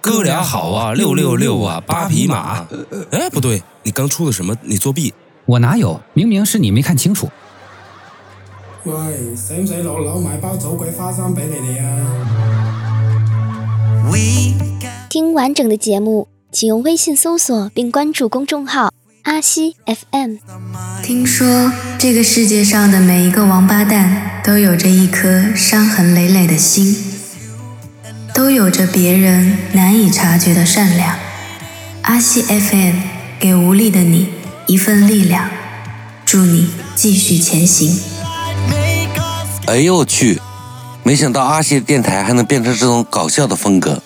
哥俩好啊，六六六啊，八匹马！哎，不对，你刚出的什么？你作弊？我哪有？明明是你没看清楚。喂，使唔使老买包走鬼花生俾你哋啊？听完整的节目，请用微信搜索并关注公众号“阿西 FM”。听说这个世界上的每一个王八蛋都有着一颗伤痕累累的心。都有着别人难以察觉的善良。阿西 FM 给无力的你一份力量，祝你继续前行。哎呦我去，没想到阿西的电台还能变成这种搞笑的风格，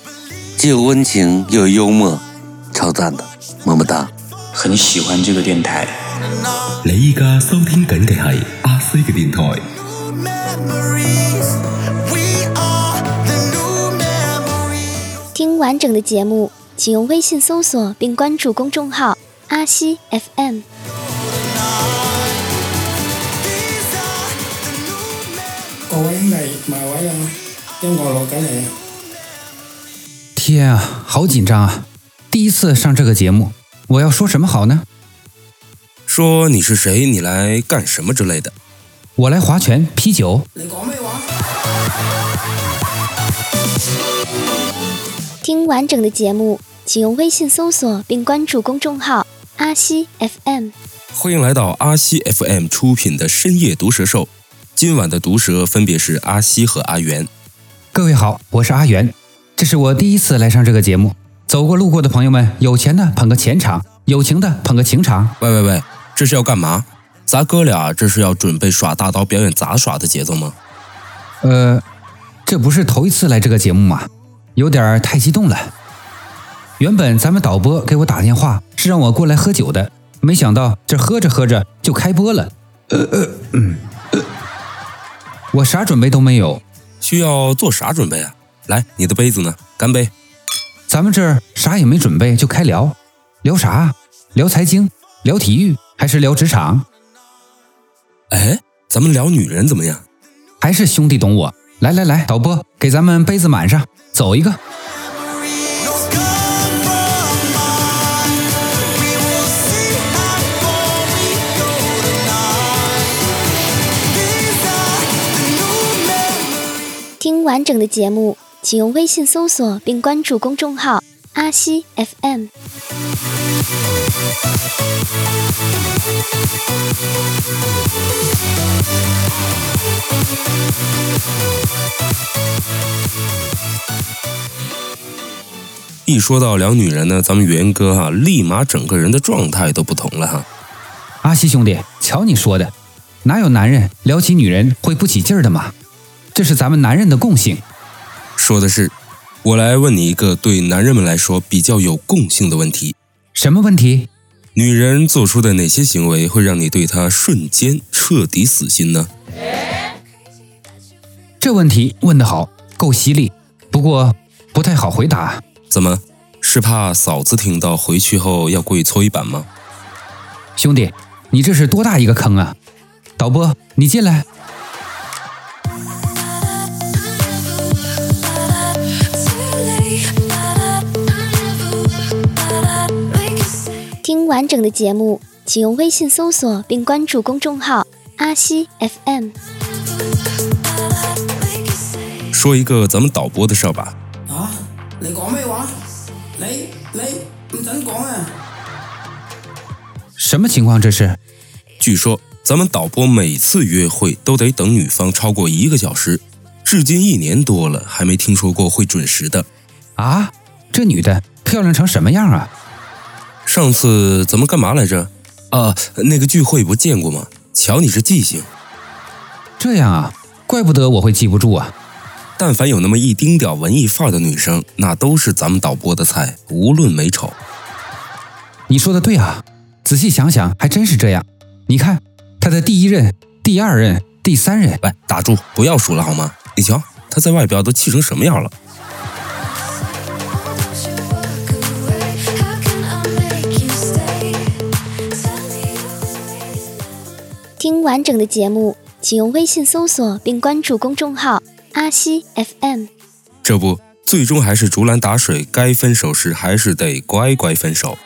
既有温情又有幽默，超赞的，么么哒，很喜欢这个电台。你依家收听紧嘅系阿西嘅电台。完整的节目，请用微信搜索并关注公众号“阿西 FM”。天啊，好紧张啊！第一次上这个节目，我要说什么好呢？说你是谁，你来干什么之类的？我来划拳，啤酒。听完整的节目，请用微信搜索并关注公众号“阿西 FM”。欢迎来到阿西 FM 出品的《深夜毒蛇兽，今晚的毒蛇分别是阿西和阿元。各位好，我是阿元，这是我第一次来上这个节目。走过路过的朋友们，有钱的捧个钱场，有情的捧个情场。喂喂喂，这是要干嘛？咱哥俩这是要准备耍大刀表演杂耍的节奏吗？呃，这不是头一次来这个节目吗？有点太激动了。原本咱们导播给我打电话是让我过来喝酒的，没想到这喝着喝着就开播了。我啥准备都没有，需要做啥准备啊？来，你的杯子呢？干杯！咱们这儿啥也没准备就开聊，聊啥？聊财经？聊体育？还是聊职场？哎，咱们聊女人怎么样？还是兄弟懂我。来来来，导播给咱们杯子满上。走一个。听完整的节目，请用微信搜索并关注公众号“阿西 FM”。一说到聊女人呢，咱们元哥哈，立马整个人的状态都不同了哈。阿西兄弟，瞧你说的，哪有男人聊起女人会不起劲儿的嘛？这是咱们男人的共性。说的是，我来问你一个对男人们来说比较有共性的问题。什么问题？女人做出的哪些行为会让你对她瞬间彻底死心呢？这问题问得好，够犀利，不过不太好回答。怎么？是怕嫂子听到回去后要跪搓衣板吗？兄弟，你这是多大一个坑啊！导播，你进来。听完整的节目，请用微信搜索并关注公众号阿西 FM。说一个咱们导播的事儿吧。你讲咩话？你你唔准讲啊！什么情况这是？据说咱们导播每次约会都得等女方超过一个小时，至今一年多了还没听说过会准时的啊！这女的漂亮成什么样啊？上次咱们干嘛来着？啊，那个聚会不见过吗？瞧你这记性！这样啊，怪不得我会记不住啊！但凡有那么一丁点文艺范儿的女生，那都是咱们导播的菜，无论美丑。你说的对啊，仔细想想还真是这样。你看，他的第一任、第二任、第三任……喂，打住，不要数了好吗？你瞧，他在外表都气成什么样了。听完整的节目，请用微信搜索并关注公众号。阿西 FM，这不，最终还是竹篮打水，该分手时还是得乖乖分手。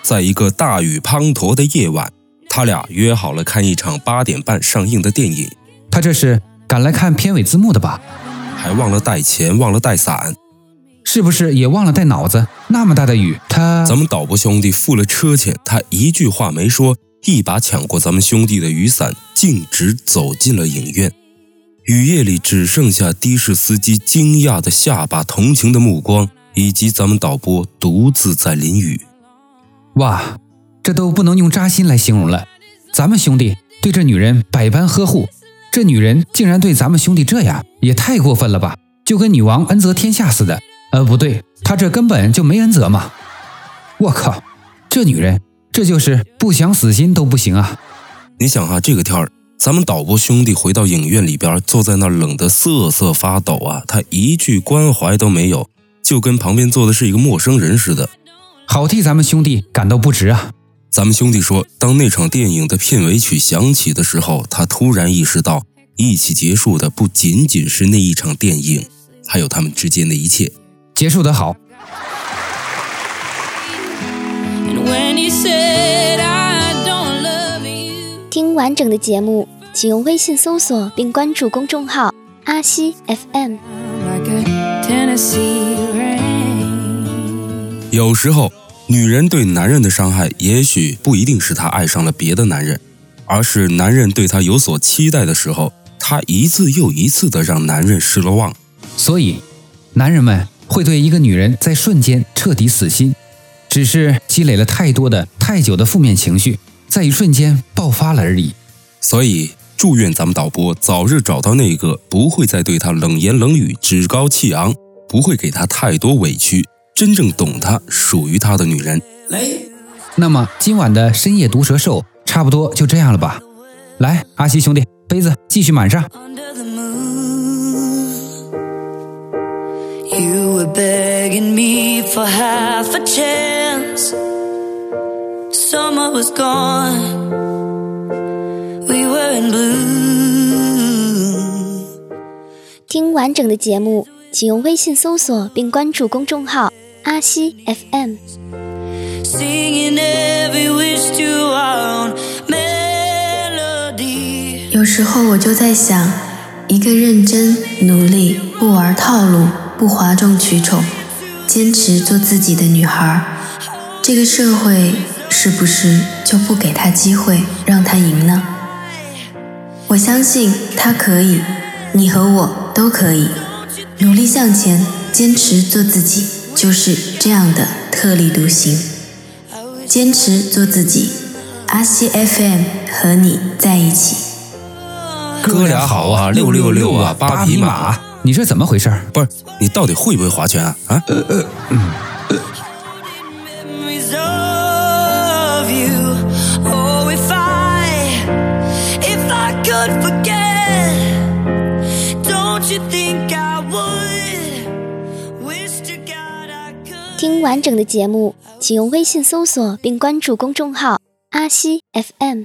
在一个大雨滂沱的夜晚，他俩约好了看一场八点半上映的电影。他这是赶来看片尾字幕的吧？还忘了带钱，忘了带伞，是不是也忘了带脑子？那么大的雨，他咱们导播兄弟付了车钱，他一句话没说，一把抢过咱们兄弟的雨伞，径直走进了影院。雨夜里只剩下的士司机惊讶的下巴、同情的目光，以及咱们导播独自在淋雨。哇，这都不能用扎心来形容了。咱们兄弟对这女人百般呵护，这女人竟然对咱们兄弟这样，也太过分了吧？就跟女王恩泽天下似的。呃，不对，她这根本就没恩泽嘛。我靠，这女人，这就是不想死心都不行啊。你想哈，这个天儿。咱们导播兄弟回到影院里边，坐在那儿冷得瑟瑟发抖啊！他一句关怀都没有，就跟旁边坐的是一个陌生人似的，好替咱们兄弟感到不值啊！咱们兄弟说，当那场电影的片尾曲响起的时候，他突然意识到，一起结束的不仅仅是那一场电影，还有他们之间的一切。结束得好。And when he said 完整的节目，请用微信搜索并关注公众号“阿西 FM”。有时候，女人对男人的伤害，也许不一定是她爱上了别的男人，而是男人对她有所期待的时候，她一次又一次的让男人失了望。所以，男人们会对一个女人在瞬间彻底死心，只是积累了太多的、太久的负面情绪。在一瞬间爆发了而已，所以祝愿咱们导播早日找到那个不会再对他冷言冷语、趾高气昂，不会给他太多委屈，真正懂他、属于他的女人。那么今晚的深夜毒蛇兽差不多就这样了吧？来，阿西兄弟，杯子继续满上。Summer was gone. We were in blue. 听完整的节目，请用微信搜索并关注公众号阿西 FM。sing in every wish to our melody。有时候我就在想，一个认真、努力、不玩套路、不哗众取宠、坚持做自己的女孩，这个社会。是不是就不给他机会让他赢呢？我相信他可以，你和我都可以，努力向前，坚持做自己，就是这样的特立独行。坚持做自己，阿西 FM 和你在一起。哥俩好啊，六六六啊，八匹马，你是怎么回事？不是你到底会不会划拳啊？呃呃完整的节目，请用微信搜索并关注公众号“阿西 FM”。